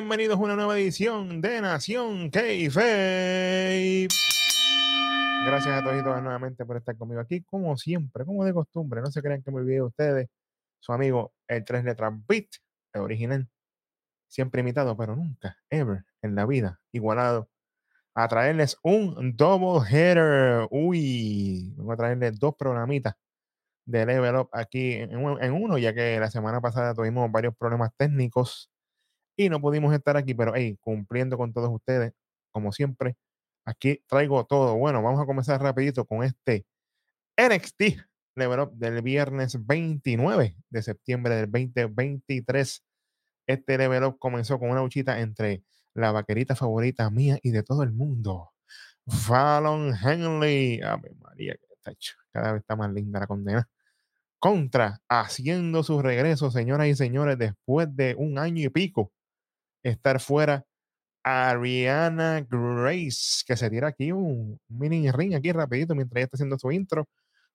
bienvenidos a una nueva edición de Nación K-Fape. Gracias a todos y todas nuevamente por estar conmigo aquí, como siempre, como de costumbre. No se crean que me olvidé de ustedes. Su amigo, el tres letras Beat, el original. Siempre imitado, pero nunca, ever, en la vida, igualado. A traerles un double header. Uy, vengo a traerles dos programitas de Level Up aquí en, en uno, ya que la semana pasada tuvimos varios problemas técnicos y no pudimos estar aquí, pero hey, cumpliendo con todos ustedes, como siempre, aquí traigo todo. Bueno, vamos a comenzar rapidito con este NXT Level Up del viernes 29 de septiembre del 2023. Este Level Up comenzó con una luchita entre la vaquerita favorita mía y de todo el mundo. Fallon Henley. Ave María, cada vez está más linda la condena. Contra, haciendo su regreso, señoras y señores, después de un año y pico estar fuera Ariana Grace, que se tira aquí un mini ring aquí rapidito mientras ella está haciendo su intro,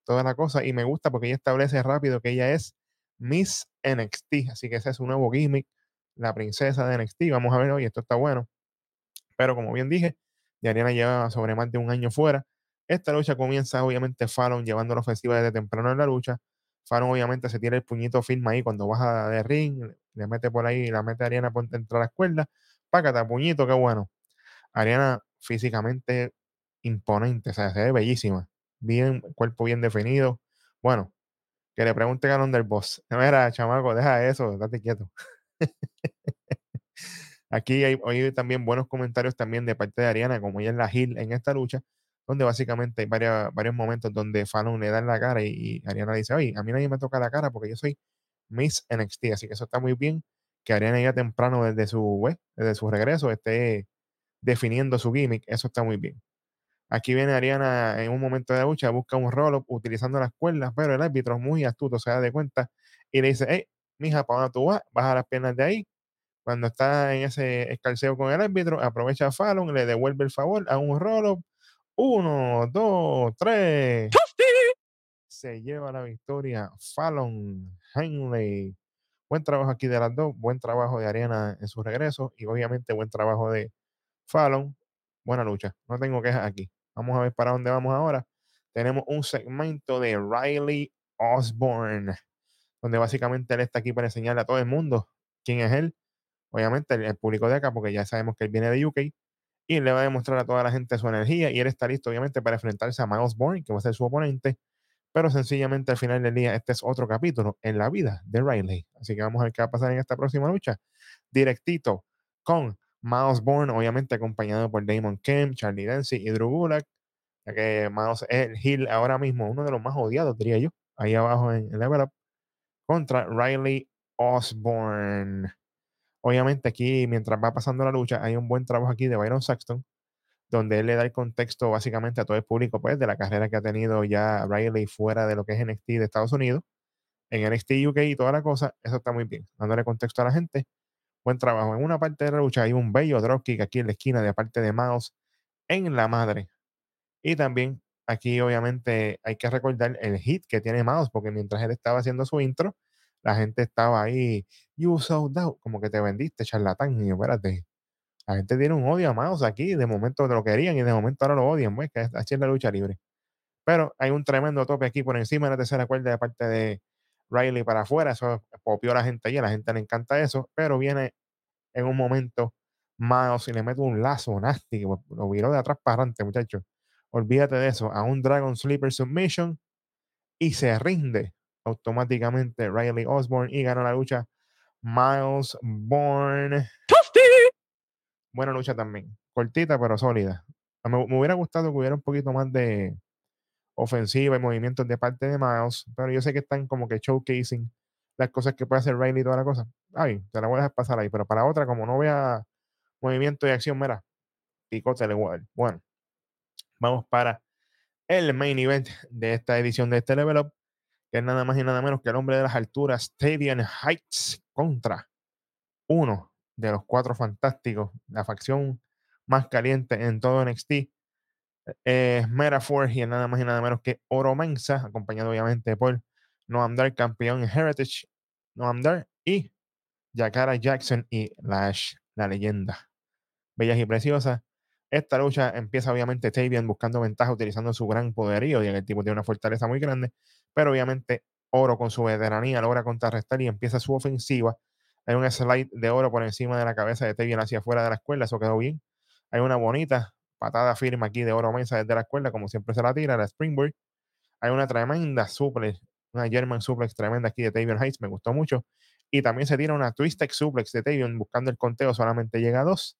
toda la cosa, y me gusta porque ella establece rápido que ella es Miss NXT, así que ese es un nuevo gimmick, la princesa de NXT, vamos a ver hoy, esto está bueno, pero como bien dije, Ariana lleva sobre más de un año fuera, esta lucha comienza obviamente Fallon llevando la ofensiva desde temprano en la lucha, Fallon obviamente se tira el puñito firme ahí cuando baja de ring, le mete por ahí, la mete a Ariana por entrar a la escuela, pácata, puñito, qué bueno. Ariana físicamente imponente, o sea, se ve bellísima, bien, cuerpo bien definido. Bueno, que le pregunte a del boss. Mira, chamaco, deja eso, date quieto. Aquí hay, hay, también buenos comentarios también de parte de Ariana, como ella es la Hill en esta lucha, donde básicamente hay varios momentos donde Fallon le da en la cara y, Ariana dice, oye, a mí nadie me toca la cara porque yo soy Miss NXT, así que eso está muy bien, que Ariana ya temprano desde su, desde su regreso esté definiendo su gimmick, eso está muy bien. Aquí viene Ariana en un momento de lucha, busca un roll utilizando las cuerdas, pero el árbitro es muy astuto, se da de cuenta y le dice, hey, mija, ¿para dónde tú vas? Baja las piernas de ahí. Cuando está en ese escalceo con el árbitro, aprovecha a Fallon, le devuelve el favor a un roll uno, dos, tres. Se lleva la victoria Fallon Henley. Buen trabajo aquí de las dos. Buen trabajo de Ariana en su regreso. Y obviamente buen trabajo de Fallon. Buena lucha. No tengo quejas aquí. Vamos a ver para dónde vamos ahora. Tenemos un segmento de Riley Osborne. Donde básicamente él está aquí para enseñarle a todo el mundo quién es él. Obviamente el, el público de acá, porque ya sabemos que él viene de UK y le va a demostrar a toda la gente su energía y él está listo obviamente para enfrentarse a Miles Bourne, que va a ser su oponente, pero sencillamente al final del día este es otro capítulo en la vida de Riley. Así que vamos a ver qué va a pasar en esta próxima lucha. Directito con Miles Bourne, obviamente acompañado por Damon Kemp, Charlie Dancy y Drew Gulak, ya que Miles es ahora mismo, uno de los más odiados, diría yo, ahí abajo en el Level contra Riley Osborne. Obviamente aquí, mientras va pasando la lucha, hay un buen trabajo aquí de Byron Saxton, donde él le da el contexto básicamente a todo el público pues, de la carrera que ha tenido ya Riley fuera de lo que es NXT de Estados Unidos, en NXT UK y toda la cosa, eso está muy bien, dándole contexto a la gente. Buen trabajo. En una parte de la lucha hay un bello dropkick aquí en la esquina de parte de Miles en la madre. Y también aquí obviamente hay que recordar el hit que tiene Miles, porque mientras él estaba haciendo su intro, la gente estaba ahí, you sold out, como que te vendiste, charlatán. Y yo, espérate, la gente tiene un odio a Mouse aquí, de momento lo querían y de momento ahora lo odian, pues, que así es la lucha libre. Pero hay un tremendo tope aquí por encima de la tercera cuerda de parte de Riley para afuera, eso popió a la gente allí, a la gente le encanta eso, pero viene en un momento Miles y le mete un lazo nasty, lo viró de atrás para adelante, muchachos. Olvídate de eso, a un Dragon Sleeper Submission y se rinde automáticamente Riley Osborne y gana la lucha Miles Bourne. Buena lucha también. Cortita pero sólida. Me, hubiera gustado que hubiera un poquito más de ofensiva y movimientos de parte de Miles, pero yo sé que están como que showcasing las cosas que puede hacer Riley y toda la cosa. Ay, te la voy a dejar pasar ahí, pero para otra, como no vea movimiento y acción, mira, picote igual. Bueno, vamos para el main event de esta edición de este Level Up que es nada más y nada menos que el hombre de las alturas, Stadium Heights, contra uno de los cuatro fantásticos, la facción más caliente en todo NXT. Eh, Mera Forge y nada más y nada menos que Oro Mensa, acompañado obviamente por Noam Dar, campeón en Heritage, Noam Dar y Jakara Jackson y Lash la leyenda. Bellas y preciosas. Esta lucha empieza obviamente Tavian buscando ventaja utilizando su gran poderío, y el tipo tiene una fortaleza muy grande, pero obviamente Oro con su veteranía logra contrarrestar y empieza su ofensiva. Hay un slide de oro por encima de la cabeza de Tavian hacia afuera de la escuela, eso quedó bien. Hay una bonita patada firme aquí de oro mesa desde la escuela, como siempre se la tira, la Springboard. Hay una tremenda suplex, una German suplex tremenda aquí de Tavian Heights, me gustó mucho. Y también se tira una Twisted suplex de Tavian buscando el conteo, solamente llega a dos.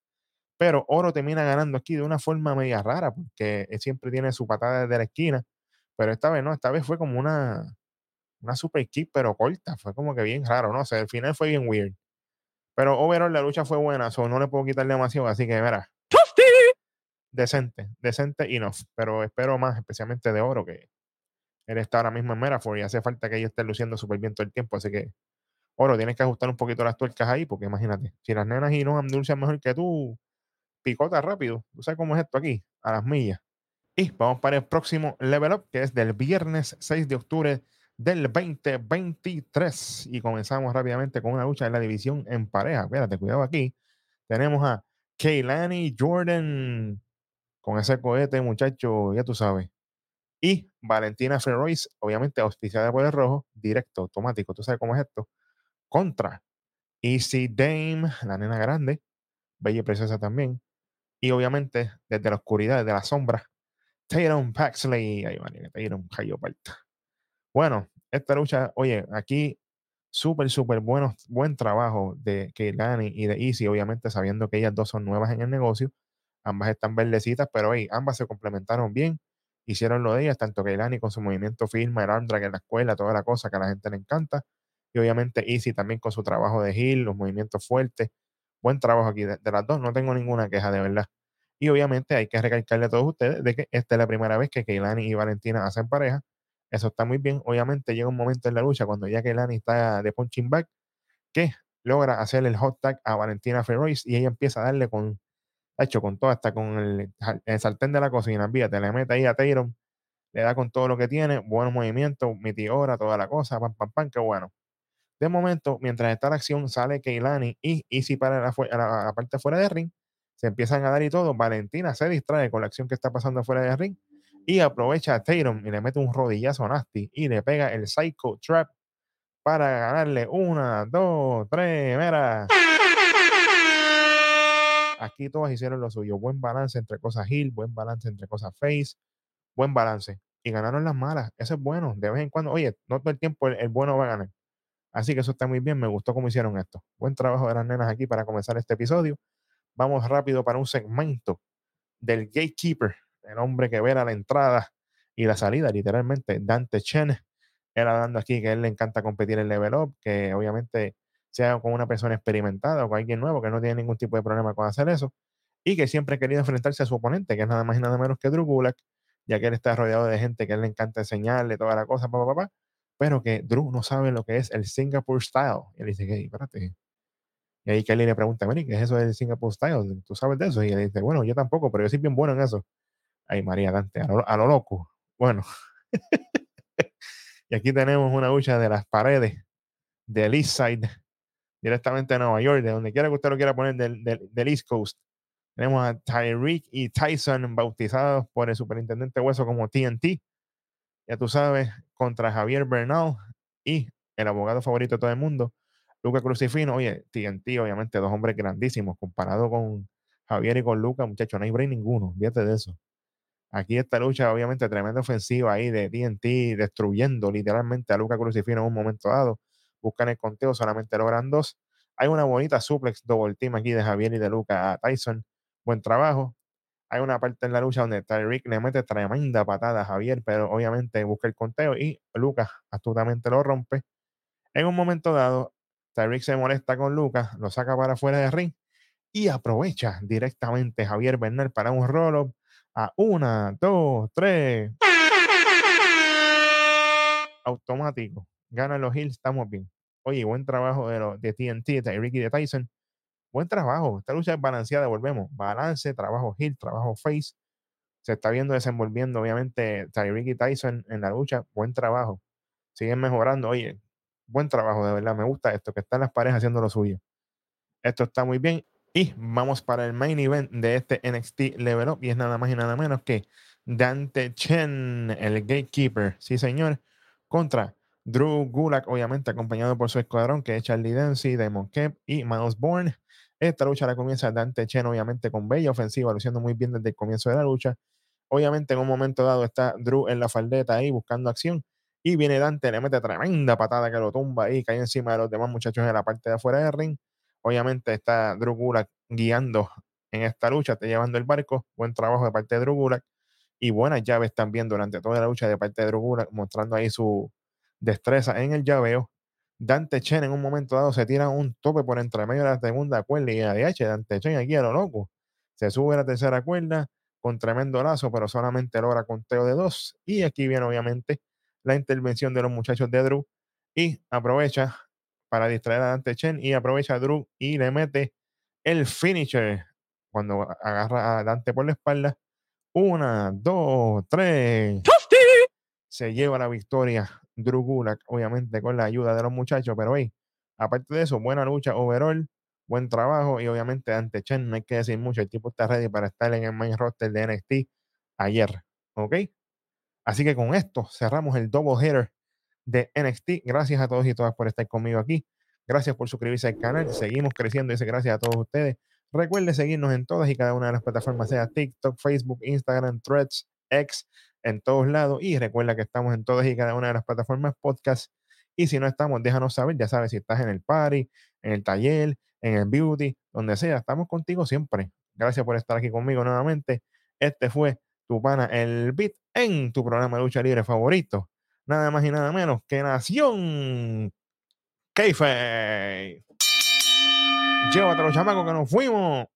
Pero Oro termina ganando aquí de una forma media rara, porque él siempre tiene su patada desde la esquina. Pero esta vez no, esta vez fue como una, una super kick, pero corta. Fue como que bien raro, ¿no? O sea, el final fue bien weird. Pero overall la lucha fue buena, so no le puedo quitar demasiado, así que mira. Decente, decente y no. Pero espero más, especialmente de oro, que él está ahora mismo en Merafor y hace falta que ella esté luciendo súper bien todo el tiempo. Así que, oro, tienes que ajustar un poquito las tuercas ahí, porque imagínate, si las nenas y no luchan mejor que tú, picota rápido. ¿Tú sabes cómo es esto aquí? A las millas. Y vamos para el próximo level up, que es del viernes 6 de octubre del 2023. Y comenzamos rápidamente con una lucha en la división en pareja. Espérate, cuidado aquí. Tenemos a Kaylani Jordan con ese cohete, muchacho, ya tú sabes. Y Valentina Ferrois, obviamente auspiciada por el rojo, directo, automático. ¿Tú sabes cómo es esto? Contra Easy Dame, la nena grande, bella y preciosa también. Y obviamente, desde la oscuridad, desde la sombra, Tatum Paxley. Ay, María, Tatum cayó parta. Bueno, esta lucha, oye, aquí súper, súper bueno, buen trabajo de Keilani y de Easy, obviamente sabiendo que ellas dos son nuevas en el negocio. Ambas están verdecitas, pero hey, ambas se complementaron bien. Hicieron lo de ellas, tanto Keilani con su movimiento firme, el arm drag en la escuela, toda la cosa que a la gente le encanta. Y obviamente Easy también con su trabajo de heel, los movimientos fuertes. Buen trabajo aquí de, las dos, no tengo ninguna queja de verdad. Y obviamente hay que recalcarle a todos ustedes de que esta es la primera vez que Keilani y Valentina hacen pareja eso está muy bien. Obviamente llega un momento en la lucha cuando ya que Lani está de punching back que logra hacer el hot tag a Valentina Ferrois y ella empieza a darle con, hecho con todo, hasta con el, el sartén de la cocina. Fíjate, le mete ahí a Tyron, le da con todo lo que tiene, buenos movimientos, mitiora, toda la cosa, pam, pam, pam, qué bueno. De momento, mientras está la acción, sale Keilani y Easy para la, la, la parte fuera de ring, se empiezan a dar y todo. Valentina se distrae con la acción que está pasando fuera de ring y aprovecha a Tatum y le mete un rodillazo a Nasty y le pega el Psycho Trap para ganarle una, dos, tres, mira. Aquí todos hicieron lo suyo. Buen balance entre cosas heel, buen balance entre cosas face, buen balance. Y ganaron las malas. Eso es bueno. De vez en cuando, oye, no todo el tiempo el bueno va a ganar. Así que eso está muy bien. Me gustó cómo hicieron esto. Buen trabajo de las nenas aquí para comenzar este episodio. Vamos rápido para un segmento del Gatekeeper el hombre que ve la entrada y la salida, literalmente, Dante Chen, él hablando aquí que a él le encanta competir en level up, que obviamente sea con una persona experimentada o con alguien nuevo que no tiene ningún tipo de problema con hacer eso, y que siempre ha querido enfrentarse a su oponente, que es nada más y nada menos que Drew Gulak, ya que él está rodeado de gente que él le encanta enseñarle toda la cosa, papá, papá, pero que Drew no sabe lo que es el Singapore Style. Y él dice, que espérate. Y ahí Kelly le pregunta, Mary, ¿qué es eso del Singapore Style? ¿Tú sabes de eso? Y él dice, bueno, yo tampoco, pero yo soy bien bueno en eso. Ay, María Dante, a lo, a lo loco. Bueno. y aquí tenemos una lucha de las paredes del East Side, directamente de Nueva York, de donde quiera que usted lo quiera poner del, del, del East Coast. Tenemos a Tyreek y Tyson bautizados por el superintendente Hueso como TNT. Ya tú sabes, contra Javier Bernal y el abogado favorito de todo el mundo, Luca Crucifino. Oye, TNT, obviamente, dos hombres grandísimos comparado con Javier y con Luca, muchachos, no hay break ninguno. Fíjate de eso. Aquí esta lucha, obviamente, tremenda ofensiva ahí de TNT, destruyendo literalmente a Luca Crucifino en un momento dado. Buscan el conteo, solamente logran dos. Hay una bonita suplex double team aquí de Javier y de Luca a Tyson. Buen trabajo. Hay una parte en la lucha donde Tyreek le mete tremenda patada a Javier, pero obviamente busca el conteo y Lucas astutamente lo rompe. En un momento dado, Tyreek se molesta con Lucas, lo saca para afuera de ring y aprovecha directamente Javier Bernal para un roll-up a una, dos, tres. Automático. Ganan los Hills, estamos bien. Oye, buen trabajo de, los, de TNT, de Ricky de Tyson. Buen trabajo. Esta lucha es balanceada, volvemos. Balance, trabajo Hill, trabajo Face. Se está viendo desenvolviendo, obviamente, Tyreek y Tyson en la lucha. Buen trabajo. Siguen mejorando. Oye, buen trabajo, de verdad. Me gusta esto, que están las parejas haciendo lo suyo. Esto está muy bien. Y vamos para el main event de este NXT Level Up y es nada más y nada menos que Dante Chen, el gatekeeper, sí señor, contra Drew Gulak, obviamente acompañado por su escuadrón que es Charlie Dempsey, Damon Kemp y Miles Bourne. Esta lucha la comienza Dante Chen, obviamente con bella ofensiva, luciendo muy bien desde el comienzo de la lucha. Obviamente en un momento dado está Drew en la faldeta ahí buscando acción y viene Dante, le mete tremenda patada que lo tumba y cae encima de los demás muchachos en la parte de afuera del ring. Obviamente está Drew Gulak guiando en esta lucha, está llevando el barco. Buen trabajo de parte de Drew Gulak y buenas llaves también durante toda la lucha de parte de Drew Gulak, mostrando ahí su destreza en el llaveo. Dante Chen en un momento dado se tira un tope por entre medio de la segunda cuerda y ADH, Dante Chen aquí a lo loco. Se sube a la tercera cuerda con tremendo lazo, pero solamente logra conteo de dos. Y aquí viene obviamente la intervención de los muchachos de Drew y aprovecha para distraer a Dante Chen y aprovecha a Drew y le mete el finisher cuando agarra a Dante por la espalda. Una, dos, tres. Se lleva la victoria Drew Gulak, obviamente con la ayuda de los muchachos, pero hey, aparte de eso, buena lucha overall, buen trabajo y obviamente Dante Chen, no hay que decir mucho, el tipo está ready para estar en el main roster de NXT ayer, ¿ok? Así que con esto cerramos el double header de NXT. Gracias a todos y todas por estar conmigo aquí. Gracias por suscribirse al canal. Seguimos creciendo y gracias a todos ustedes. Recuerde seguirnos en todas y cada una de las plataformas, sea TikTok, Facebook, Instagram, Threads, X, en todos lados. Y recuerda que estamos en todas y cada una de las plataformas podcast. Y si no estamos, déjanos saber. Ya sabes, si estás en el party, en el taller, en el beauty, donde sea, estamos contigo siempre. Gracias por estar aquí conmigo nuevamente. Este fue tu pana, el beat, en tu programa de lucha libre favorito. Nada más y nada menos que Nación Keife. Llévate los chamacos que nos fuimos.